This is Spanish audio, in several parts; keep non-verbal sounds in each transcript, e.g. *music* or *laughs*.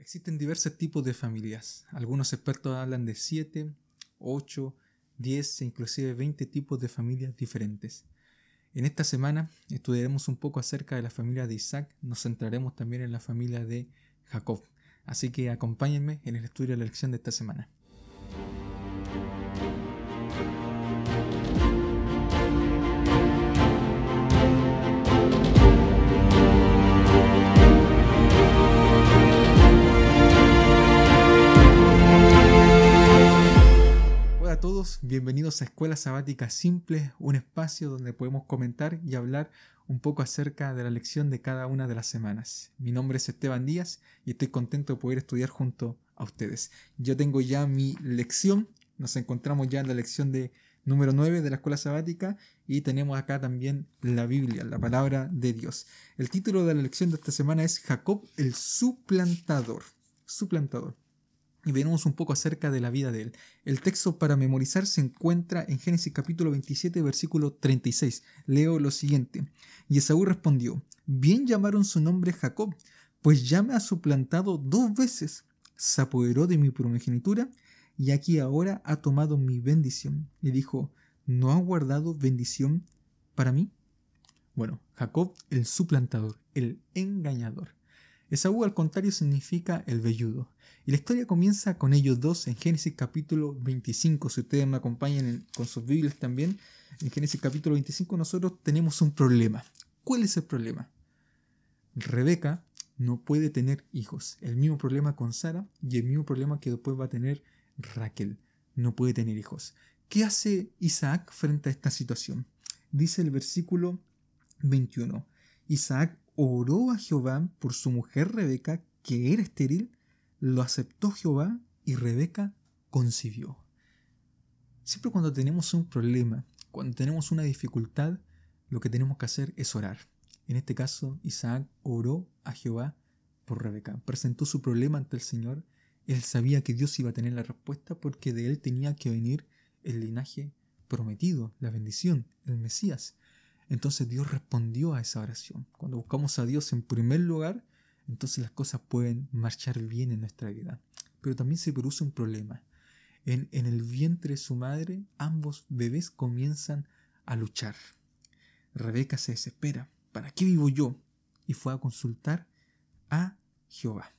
Existen diversos tipos de familias. Algunos expertos hablan de 7, 8, 10 e inclusive 20 tipos de familias diferentes. En esta semana estudiaremos un poco acerca de la familia de Isaac, nos centraremos también en la familia de Jacob. Así que acompáñenme en el estudio de la lección de esta semana. Bienvenidos a Escuela Sabática Simple, un espacio donde podemos comentar y hablar un poco acerca de la lección de cada una de las semanas. Mi nombre es Esteban Díaz y estoy contento de poder estudiar junto a ustedes. Yo tengo ya mi lección, nos encontramos ya en la lección de número 9 de la Escuela Sabática y tenemos acá también la Biblia, la palabra de Dios. El título de la lección de esta semana es Jacob el suplantador. Suplantador y veremos un poco acerca de la vida de él. El texto para memorizar se encuentra en Génesis capítulo 27, versículo 36. Leo lo siguiente. Y Esaú respondió, bien llamaron su nombre Jacob, pues ya me ha suplantado dos veces, se apoderó de mi primogenitura, y aquí ahora ha tomado mi bendición. Y dijo, ¿no ha guardado bendición para mí? Bueno, Jacob el suplantador, el engañador. Esaú al contrario significa el velludo. Y la historia comienza con ellos dos en Génesis capítulo 25. Si ustedes me acompañan con sus Biblias también, en Génesis capítulo 25 nosotros tenemos un problema. ¿Cuál es el problema? Rebeca no puede tener hijos. El mismo problema con Sara y el mismo problema que después va a tener Raquel. No puede tener hijos. ¿Qué hace Isaac frente a esta situación? Dice el versículo 21. Isaac oró a Jehová por su mujer Rebeca, que era estéril, lo aceptó Jehová y Rebeca concibió. Siempre cuando tenemos un problema, cuando tenemos una dificultad, lo que tenemos que hacer es orar. En este caso, Isaac oró a Jehová por Rebeca, presentó su problema ante el Señor. Él sabía que Dios iba a tener la respuesta porque de él tenía que venir el linaje prometido, la bendición, el Mesías. Entonces Dios respondió a esa oración. Cuando buscamos a Dios en primer lugar, entonces las cosas pueden marchar bien en nuestra vida. Pero también se produce un problema. En, en el vientre de su madre, ambos bebés comienzan a luchar. Rebeca se desespera. ¿Para qué vivo yo? Y fue a consultar a Jehová.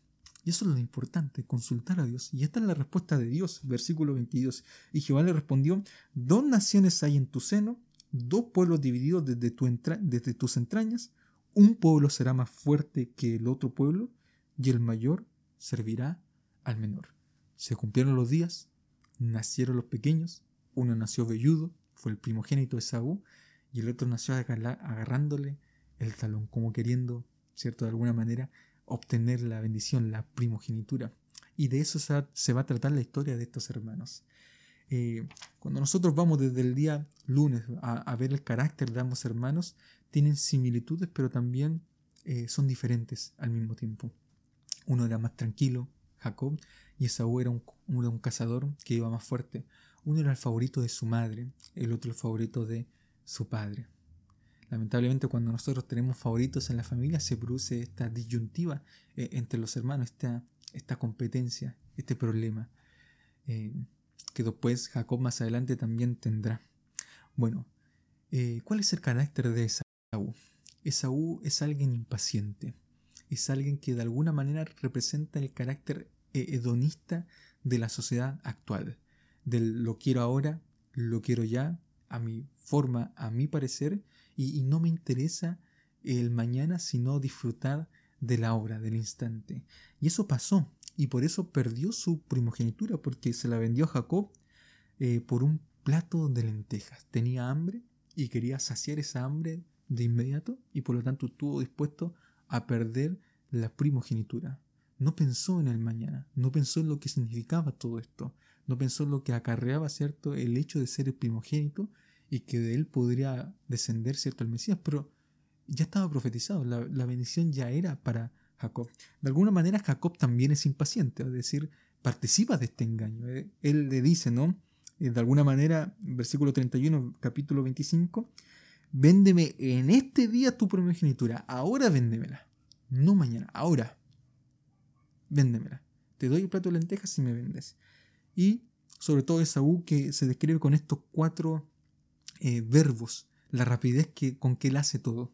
Y eso es lo importante, consultar a Dios. Y esta es la respuesta de Dios, versículo 22. Y Jehová le respondió, dos naciones hay en tu seno, dos pueblos divididos desde, tu desde tus entrañas, un pueblo será más fuerte que el otro pueblo, y el mayor servirá al menor. Se cumplieron los días, nacieron los pequeños, uno nació velludo, fue el primogénito de Saúl, y el otro nació agarrándole el talón, como queriendo, ¿cierto?, de alguna manera, obtener la bendición, la primogenitura. Y de eso se va a tratar la historia de estos hermanos. Eh, cuando nosotros vamos desde el día lunes a, ver el carácter de ambos hermanos, tienen similitudes, pero también eh, son diferentes al mismo tiempo. Uno era más tranquilo, Jacob, y Esaú era un, cazador que iba más fuerte. Uno era el favorito de su madre, el otro el favorito de su padre. Lamentablemente cuando nosotros tenemos favoritos en la familia se produce esta disyuntiva eh, entre los hermanos, esta competencia, este problema que después Jacob más adelante también tendrá. Bueno, eh, ¿cuál es el carácter de Esaú? Esaú es alguien impaciente, es alguien que de alguna manera representa el carácter eh, hedonista de la sociedad actual, del lo quiero ahora, lo quiero ya, a mi forma, a mi parecer, y, y no me interesa el mañana sino disfrutar de la obra, del instante. Y eso pasó y por eso perdió su primogenitura, porque se la vendió a Jacob eh, por un plato de lentejas. Tenía hambre y quería saciar esa hambre de inmediato y por lo tanto estuvo dispuesto a perder la primogenitura. No pensó en el mañana, no pensó en lo que significaba todo esto, no pensó en lo que acarreaba, ¿cierto?, el hecho de ser el primogénito y que de él podría descender, ¿cierto?, el Mesías, pero ya estaba profetizado, la, la bendición ya era para Jacob. De alguna manera Jacob también es impaciente, es decir, participa de este engaño. Eh, él le dice, ¿no? Eh, de alguna manera, versículo 31, capítulo 25, véndeme en este día tu primogenitura, ahora véndemela, no mañana, ahora. véndemela. Te doy el plato de lentejas si me vendes. Y sobre todo Esaú que se describe con estos cuatro eh, verbos, la rapidez que, con que él hace todo.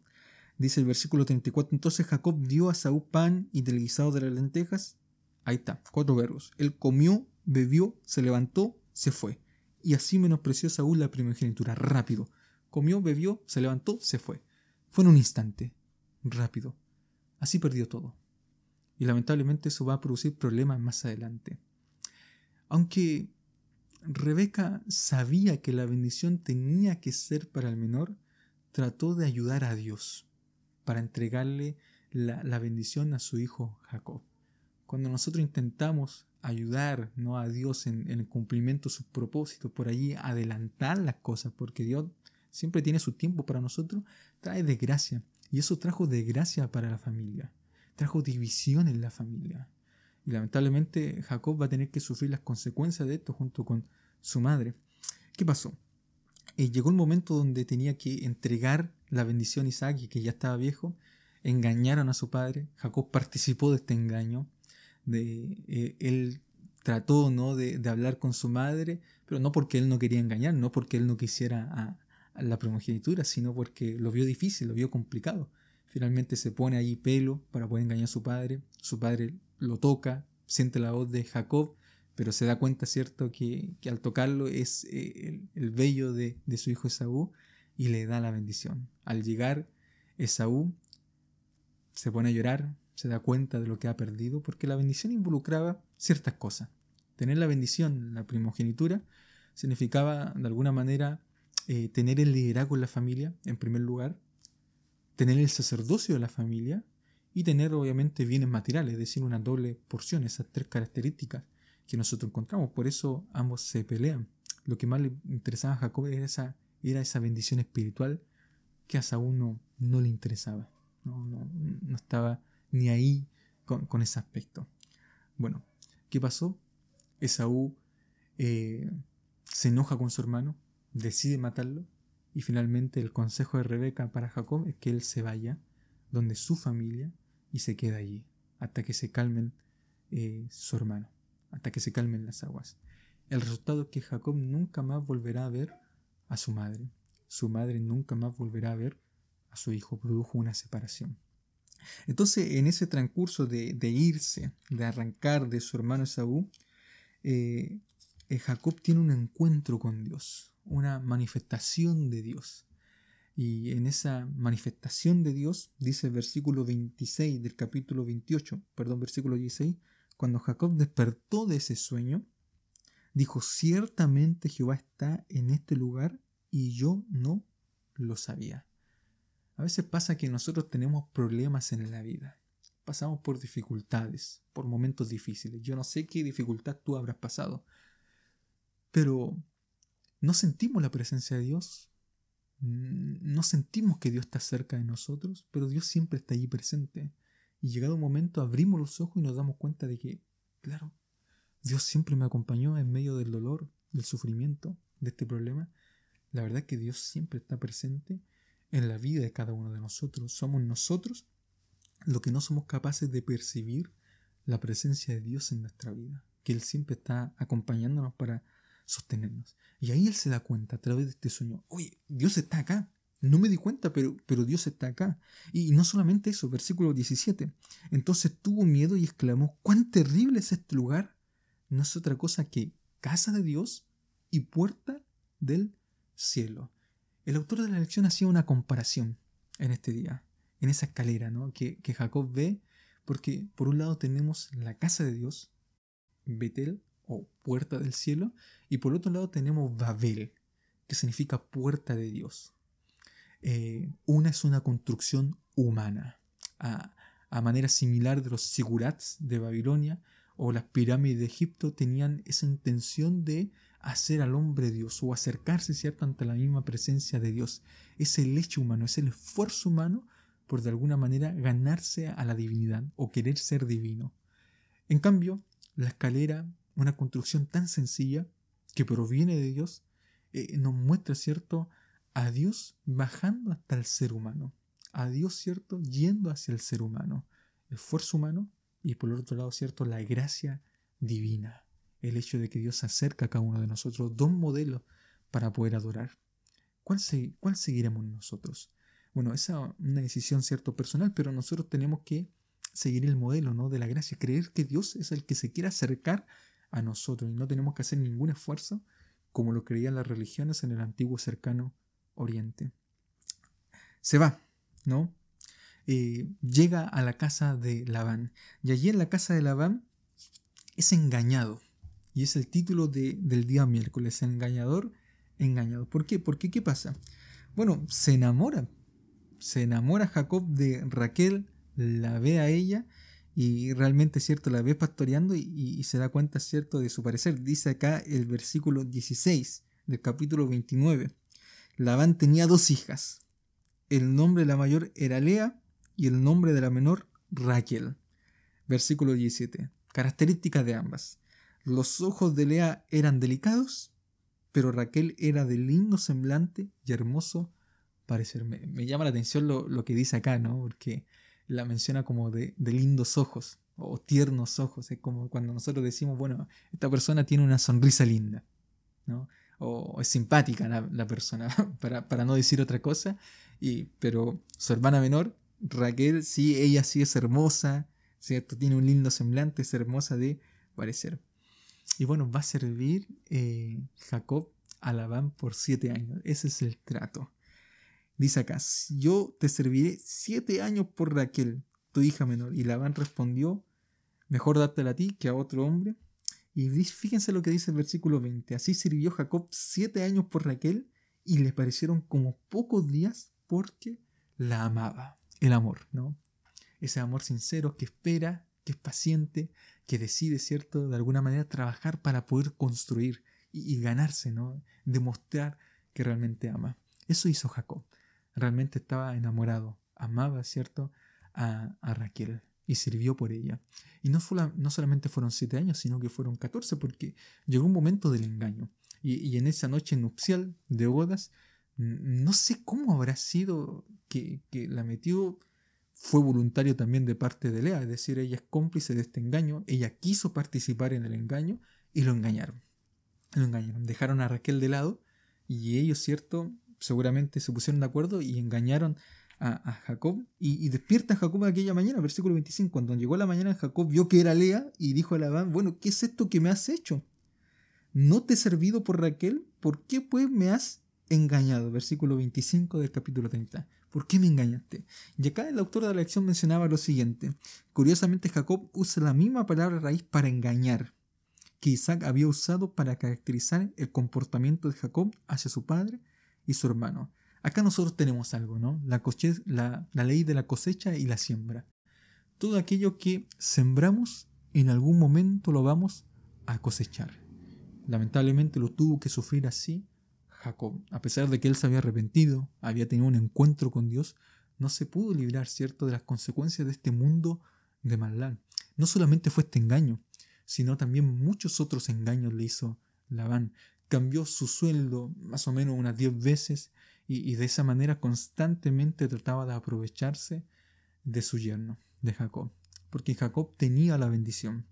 Dice el versículo 34, entonces Jacob dio a Saúl pan y del guisado de las lentejas. Ahí está, cuatro verbos. Él comió, bebió, se levantó, se fue. Y así menospreció Saúl la primogenitura, rápido. Comió, bebió, se levantó, se fue. Fue en un instante, rápido. Así perdió todo. Y lamentablemente eso va a producir problemas más adelante. Aunque Rebeca sabía que la bendición tenía que ser para el menor, trató de ayudar a Dios para entregarle la, bendición a su hijo Jacob. Cuando nosotros intentamos ayudar ¿no? a Dios en, el cumplimiento de sus propósitos, por allí adelantar las cosas, porque Dios siempre tiene su tiempo para nosotros, trae desgracia. Y eso trajo desgracia para la familia, trajo división en la familia. Y lamentablemente Jacob va a tener que sufrir las consecuencias de esto junto con su madre. ¿Qué pasó? Eh, llegó un momento donde tenía que entregar la bendición Isaac, que ya estaba viejo, engañaron a su padre, Jacob participó de este engaño, de, eh, él trató ¿no? De, hablar con su madre, pero no porque él no quería engañar, no porque él no quisiera a, la primogenitura, sino porque lo vio difícil, lo vio complicado. Finalmente se pone ahí pelo para poder engañar a su padre, su padre lo toca, siente la voz de Jacob, pero se da cuenta, ¿cierto?, que, al tocarlo es eh, el, el, vello de, de su hijo Esaú y le da la bendición. Al llegar Esaú se pone a llorar, se da cuenta de lo que ha perdido, porque la bendición involucraba ciertas cosas. Tener la bendición, la primogenitura, significaba de alguna manera eh, tener el liderazgo en la familia, en primer lugar, tener el sacerdocio de la familia y tener obviamente bienes materiales, es decir, una doble porción, esas tres características que nosotros encontramos. Por eso ambos se pelean. Lo que más le interesaba a Jacob era esa era esa bendición espiritual que a Saúl no, le interesaba. No, estaba ni ahí con, ese aspecto. Bueno, ¿qué pasó? Esaú eh, se enoja con su hermano, decide matarlo y finalmente el consejo de Rebeca para Jacob es que él se vaya donde su familia y se queda allí hasta que se calmen eh, su hermano, hasta que se calmen las aguas. El resultado es que Jacob nunca más volverá a ver a su madre. Su madre nunca más volverá a ver a su hijo, produjo una separación. Entonces, en ese transcurso de, irse, de arrancar de su hermano Esaú, eh, eh, Jacob tiene un encuentro con Dios, una manifestación de Dios. Y en esa manifestación de Dios, dice el versículo 26 del capítulo 28, perdón, versículo 16, cuando Jacob despertó de ese sueño, dijo, ciertamente Jehová está en este lugar y yo no lo sabía. A veces pasa que nosotros tenemos problemas en la vida. Pasamos por dificultades, por momentos difíciles. Yo no sé qué dificultad tú habrás pasado, pero no sentimos la presencia de Dios. No sentimos que Dios está cerca de nosotros, pero Dios siempre está allí presente. Y llegado un momento abrimos los ojos y nos damos cuenta de que, claro, Dios siempre me acompañó en medio del dolor, del sufrimiento, de este problema. La verdad es que Dios siempre está presente en la vida de cada uno de nosotros. Somos nosotros los que no somos capaces de percibir la presencia de Dios en nuestra vida, que Él siempre está acompañándonos para sostenernos. Y ahí Él se da cuenta a través de este sueño, oye, Dios está acá. No me di cuenta, pero, pero Dios está acá. Y no solamente eso, versículo 17. Entonces tuvo miedo y exclamó, cuán terrible es este lugar no es otra cosa que casa de Dios y puerta del cielo. El autor de la lección hacía una comparación en este día, en esa escalera ¿no? que, que Jacob ve, porque por un lado tenemos la casa de Dios, Betel o puerta del cielo, y por otro lado tenemos Babel, que significa puerta de Dios. Eh, una es una construcción humana, a, a manera similar de los sigurats de Babilonia, o las pirámides de Egipto tenían esa intención de hacer al hombre Dios o acercarse, ¿cierto?, ante la misma presencia de Dios. Es el hecho humano, es el esfuerzo humano por de alguna manera ganarse a la divinidad o querer ser divino. En cambio, la escalera, una construcción tan sencilla que proviene de Dios, eh, nos muestra, ¿cierto?, a Dios bajando hasta el ser humano, a Dios, ¿cierto?, yendo hacia el ser humano, esfuerzo humano y por el otro lado, ¿cierto? La gracia divina, el hecho de que Dios se acerca a cada uno de nosotros, dos modelos para poder adorar. ¿Cuál, cuál seguiremos nosotros? Bueno, esa es una decisión, ¿cierto? Personal, pero nosotros tenemos que seguir el modelo, ¿no? De la gracia, creer que Dios es el que se quiere acercar a nosotros y no tenemos que hacer ningún esfuerzo como lo creían las religiones en el antiguo cercano Oriente. Se va, ¿no? Eh, llega a la casa de Labán y allí en la casa de Labán es engañado y es el título del día miércoles, engañador, engañado. ¿Por qué? Porque ¿qué pasa? Bueno, se enamora, se enamora Jacob de Raquel, la ve a ella y realmente, ¿cierto? La ve pastoreando y, se da cuenta, ¿cierto? De su parecer. Dice acá el versículo 16 del capítulo 29. Labán tenía dos hijas. El nombre de la mayor era Lea y el nombre de la menor Raquel. Versículo 17. Características de ambas. Los ojos de Lea eran delicados, pero Raquel era de lindo semblante y hermoso parecer. Me, llama la atención lo, lo, que dice acá, ¿no? Porque la menciona como de, lindos ojos o tiernos ojos. Es como cuando nosotros decimos, bueno, esta persona tiene una sonrisa linda, ¿no? O es simpática la, persona, *laughs* para, no decir otra cosa. Y, pero su hermana menor, Raquel, sí, ella sí es hermosa, ¿cierto? Tiene un lindo semblante, es hermosa de parecer. Y bueno, va a servir eh, Jacob a Labán por siete años. Ese es el trato. Dice acá, yo te serviré siete años por Raquel, tu hija menor. Y Labán respondió, mejor dártela a ti que a otro hombre. Y fíjense lo que dice el versículo 20. Así sirvió Jacob siete años por Raquel y le parecieron como pocos días porque la amaba. El amor, ¿no? Ese amor sincero que espera, que es paciente, que decide, ¿cierto? De alguna manera trabajar para poder construir y, ganarse, ¿no? Demostrar que realmente ama. Eso hizo Jacob realmente estaba enamorado, amaba, ¿cierto?, a, Raquel y sirvió por ella. Y no, fue no solamente fueron siete años, sino que fueron catorce, porque llegó un momento del engaño. Y, en esa noche nupcial de bodas, no sé cómo habrá sido que, la metió, fue voluntario también de parte de Lea, es decir, ella es cómplice de este engaño, ella quiso participar en el engaño y lo engañaron. Lo engañaron, dejaron a Raquel de lado y ellos, ¿cierto? seguramente se pusieron de acuerdo y engañaron a, Jacob. Y, despierta Jacob aquella mañana, versículo 25. Cuando llegó la mañana, Jacob vio que era Lea y dijo a Labán, bueno, ¿qué es esto que me has hecho? ¿No te he servido por Raquel? ¿Por qué pues me has engañado? Versículo 25 del capítulo 30. ¿Por qué me engañaste? Y acá el autor de la lección mencionaba lo siguiente. Curiosamente Jacob usa la misma palabra raíz para engañar que Isaac había usado para caracterizar el comportamiento de Jacob hacia su padre y su hermano. Acá nosotros tenemos algo, ¿no? La, la, ley de la cosecha y la siembra. Todo aquello que sembramos, en algún momento lo vamos a cosechar. Lamentablemente lo tuvo que sufrir así A pesar de que él se había arrepentido, había tenido un encuentro con Dios, no se pudo librar, ¿cierto?, de las consecuencias de este mundo de maldad. No solamente fue este engaño, sino también muchos otros engaños le hizo Labán cambió su sueldo más o menos unas 10 veces y, de esa manera constantemente trataba de aprovecharse de su yerno, de Jacob, porque Jacob tenía la bendición.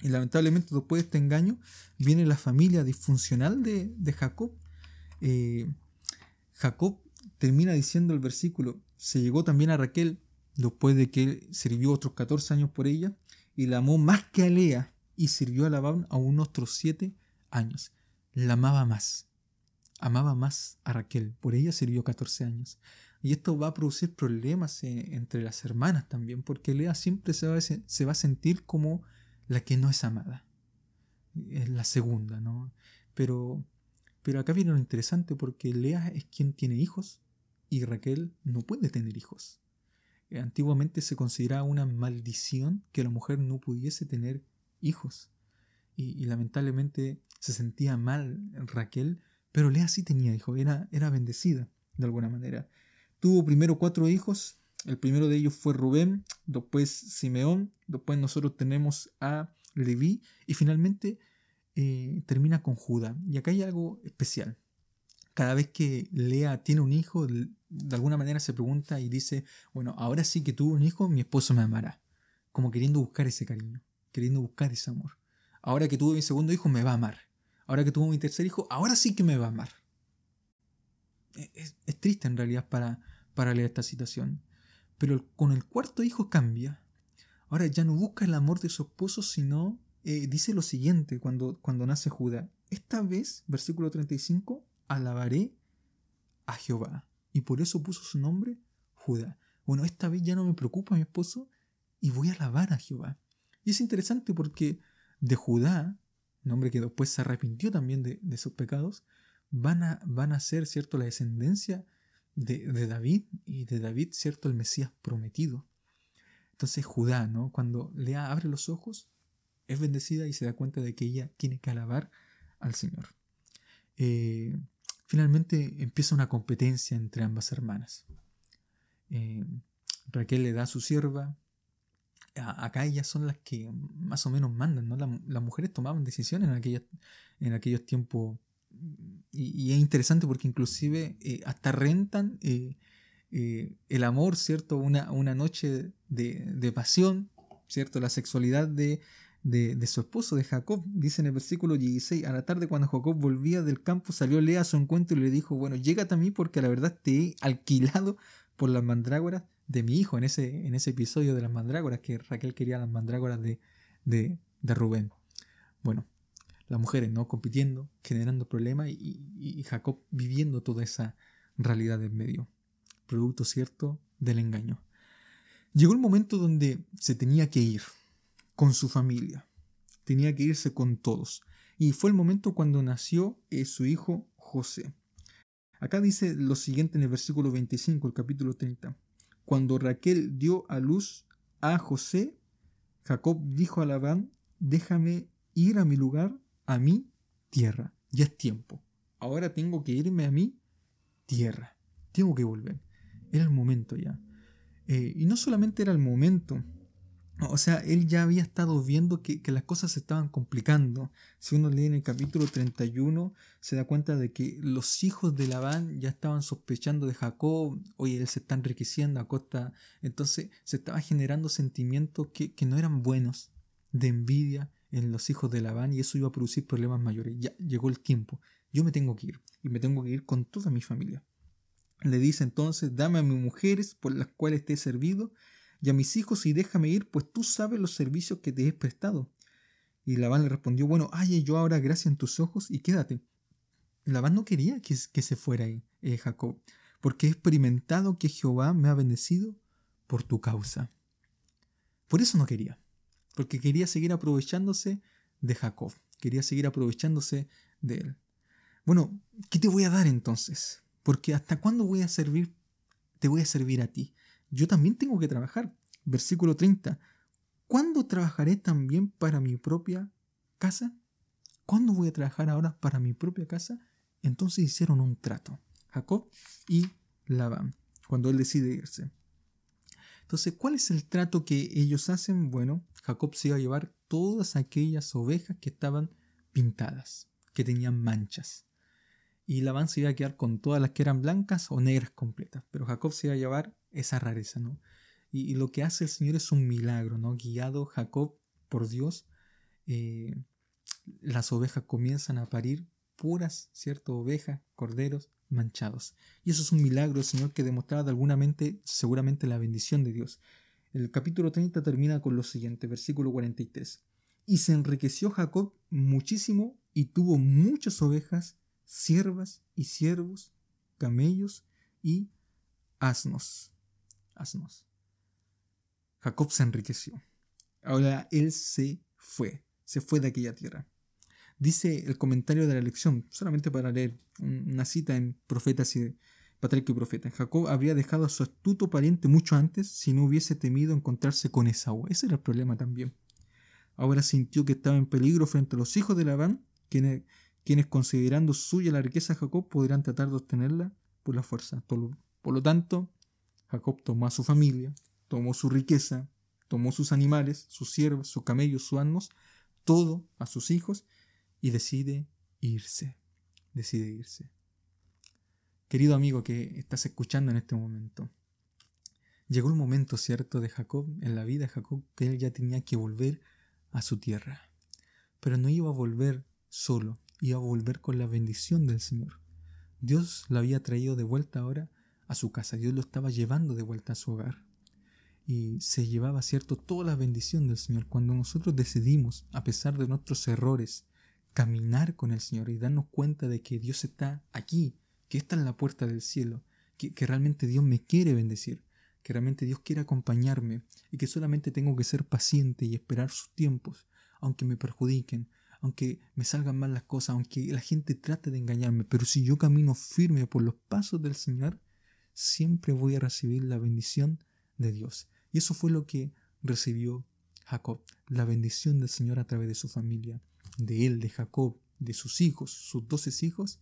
Y lamentablemente después de este engaño viene la familia disfuncional de, Jacob. Eh, Jacob termina diciendo el versículo, se llegó también a Raquel después de que él sirvió otros 14 años por ella y la amó más que a Lea y sirvió a Labán aún otros 7 años la amaba más. Amaba más a Raquel, por ella sirvió 14 años. Y esto va a producir problemas eh, entre las hermanas también, porque Lea siempre se va, a, sentir como la que no es amada. Es la segunda, ¿no? Pero, pero acá viene lo interesante porque Lea es quien tiene hijos y Raquel no puede tener hijos. Eh, antiguamente se consideraba una maldición que la mujer no pudiese tener hijos. y lamentablemente se sentía mal Raquel, pero Lea sí tenía hijos, era, era bendecida de alguna manera. Tuvo primero cuatro hijos, el primero de ellos fue Rubén, después Simeón, después nosotros tenemos a Leví y finalmente eh, termina con Judá. Y acá hay algo especial. Cada vez que Lea tiene un hijo, de alguna manera se pregunta y dice, bueno, ahora sí que tuvo un hijo, mi esposo me amará. como queriendo buscar ese cariño, queriendo buscar ese amor. Ahora que tuve mi segundo hijo, me va a amar. Ahora que tuvo mi tercer hijo, ahora sí que me va a amar. Es, triste en realidad para, para leer esta situación. Pero con el cuarto hijo cambia. Ahora ya no busca el amor de su esposo, sino eh, dice lo siguiente cuando, cuando nace Judá. Esta vez, versículo 35, alabaré a Jehová. Y por eso puso su nombre Judá. Bueno, esta vez ya no me preocupa mi esposo y voy a alabar a Jehová. Y es interesante porque de Judá, nombre que después se arrepintió también de, sus pecados, van a, van a ser, ¿cierto?, la descendencia de, de, David y de David, ¿cierto?, el Mesías prometido. Entonces Judá, ¿no? Cuando Lea abre los ojos, es bendecida y se da cuenta de que ella tiene que alabar al Señor. Eh, finalmente empieza una competencia entre ambas hermanas. Eh, Raquel le da a su sierva, acá ellas son las que más o menos mandan, ¿no? las mujeres tomaban decisiones en, en aquellos tiempos y, es interesante porque inclusive eh, hasta rentan el amor, ¿cierto? Una, una noche de, pasión, ¿cierto? La sexualidad de, de, su esposo, de Jacob. Dice en el versículo 16, a la tarde cuando Jacob volvía del campo, salió Lea a su encuentro y le dijo, bueno, llégate a mí porque la verdad te he alquilado por las mandrágoras de mi hijo en ese, en ese episodio de las mandrágoras, que Raquel quería las mandrágoras de, de, Rubén. Bueno, las mujeres no compitiendo, generando problemas y, Jacob viviendo toda esa realidad del medio, producto cierto del engaño. Llegó el momento donde se tenía que ir con su familia, tenía que irse con todos, y fue el momento cuando nació eh, su hijo José. Acá dice lo siguiente en el versículo 25, el capítulo 30. Cuando Raquel dio a luz a José, Jacob dijo a Labán, déjame ir a mi lugar, a mi tierra. Ya es tiempo. Ahora tengo que irme a mi tierra. Tengo que volver. Era el momento ya. Eh, y no solamente era el momento, o sea, él ya había estado viendo que, las cosas se estaban complicando. Si uno lee en el capítulo 31, se da cuenta de que los hijos de Labán ya estaban sospechando de Jacob, oye, él se está enriqueciendo a costa. Entonces se estaba generando sentimientos que, que no eran buenos, de envidia en los hijos de Labán, y eso iba a producir problemas mayores. Ya llegó el tiempo. Yo me tengo que ir, y me tengo que ir con toda mi familia. Le dice entonces, dame a mis mujeres por las cuales te he servido y a mis hijos y déjame ir, pues tú sabes los servicios que te he prestado. Y Labán le respondió, bueno, haya yo ahora gracia en tus ojos y quédate. Labán no quería que, se fuera eh, Jacob, porque he experimentado que Jehová me ha bendecido por tu causa. Por eso no quería, porque quería seguir aprovechándose de Jacob, quería seguir aprovechándose de él. Bueno, ¿qué te voy a dar entonces? Porque ¿hasta cuándo voy a servir? Te voy a servir a ti yo también tengo que trabajar. Versículo 30. ¿Cuándo trabajaré también para mi propia casa? ¿Cuándo voy a trabajar ahora para mi propia casa? Entonces hicieron un trato, Jacob y Labán, cuando él decide irse. Entonces, ¿cuál es el trato que ellos hacen? Bueno, Jacob se iba a llevar todas aquellas ovejas que estaban pintadas, que tenían manchas. Y Labán se iba a quedar con todas las que eran blancas o negras completas. Pero Jacob se iba a llevar esa rareza, ¿no? Y, lo que hace el Señor es un milagro, ¿no? Guiado Jacob por Dios, eh, las ovejas comienzan a parir puras, ¿cierto? Ovejas, corderos manchados. Y eso es un milagro Señor que demostraba de alguna mente, seguramente, la bendición de Dios. El capítulo 30 termina con lo siguiente, versículo 43. Y se enriqueció Jacob muchísimo y tuvo muchas ovejas, siervas y siervos, camellos y asnos asnos. Jacob se enriqueció. Ahora él se fue, se fue de aquella tierra. Dice el comentario de la lección, solamente para leer una cita en Profetas y Patriarca y Profeta. Jacob habría dejado a su astuto pariente mucho antes si no hubiese temido encontrarse con Esaú. Ese era el problema también. Ahora sintió que estaba en peligro frente a los hijos de Labán, quienes, quienes considerando suya la riqueza de Jacob podrían tratar de obtenerla por la fuerza. Por lo tanto, Jacob tomó a su familia, tomó su riqueza, tomó sus animales, sus siervos, sus camellos, sus asnos, todo a sus hijos y decide irse. Decide irse. Querido amigo que estás escuchando en este momento, Llegó el momento, ¿cierto?, de Jacob, en la vida de Jacob, que él ya tenía que volver a su tierra. Pero no iba a volver solo, iba a volver con la bendición del Señor. Dios lo había traído de vuelta ahora a su casa, Dios lo estaba llevando de vuelta a su hogar. Y se llevaba, ¿cierto?, toda la bendición del Señor. Cuando nosotros decidimos, a pesar de nuestros errores, caminar con el Señor y darnos cuenta de que Dios está aquí, que está en la puerta del cielo, que realmente Dios me quiere bendecir, que realmente Dios quiere acompañarme y que solamente tengo que ser paciente y esperar sus tiempos, aunque me perjudiquen, aunque me salgan mal las cosas, aunque la gente trate de engañarme, pero si yo camino firme por los pasos del Señor, siempre voy a recibir la bendición de Dios. Y eso fue lo que recibió Jacob, la bendición del Señor a través de su familia, de él, de Jacob, de sus hijos, sus doce hijos,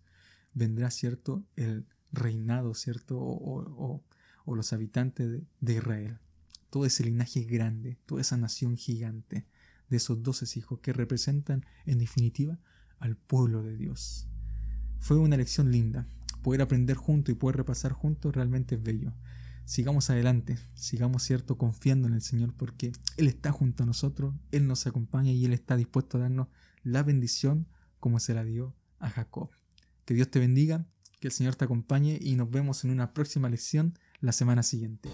vendrá, ¿cierto?, el reinado, ¿cierto?, o, o los habitantes de, Israel. Todo ese linaje grande, toda esa nación gigante de esos doce hijos que representan en definitiva al pueblo de Dios. Fue una lección linda. Poder aprender juntos y poder repasar juntos realmente es bello. Sigamos adelante, sigamos cierto confiando en el Señor porque Él está junto a nosotros, Él nos acompaña y Él está dispuesto a darnos la bendición como se la dio a Jacob. Que Dios te bendiga, que el Señor te acompañe y nos vemos en una próxima lección la semana siguiente.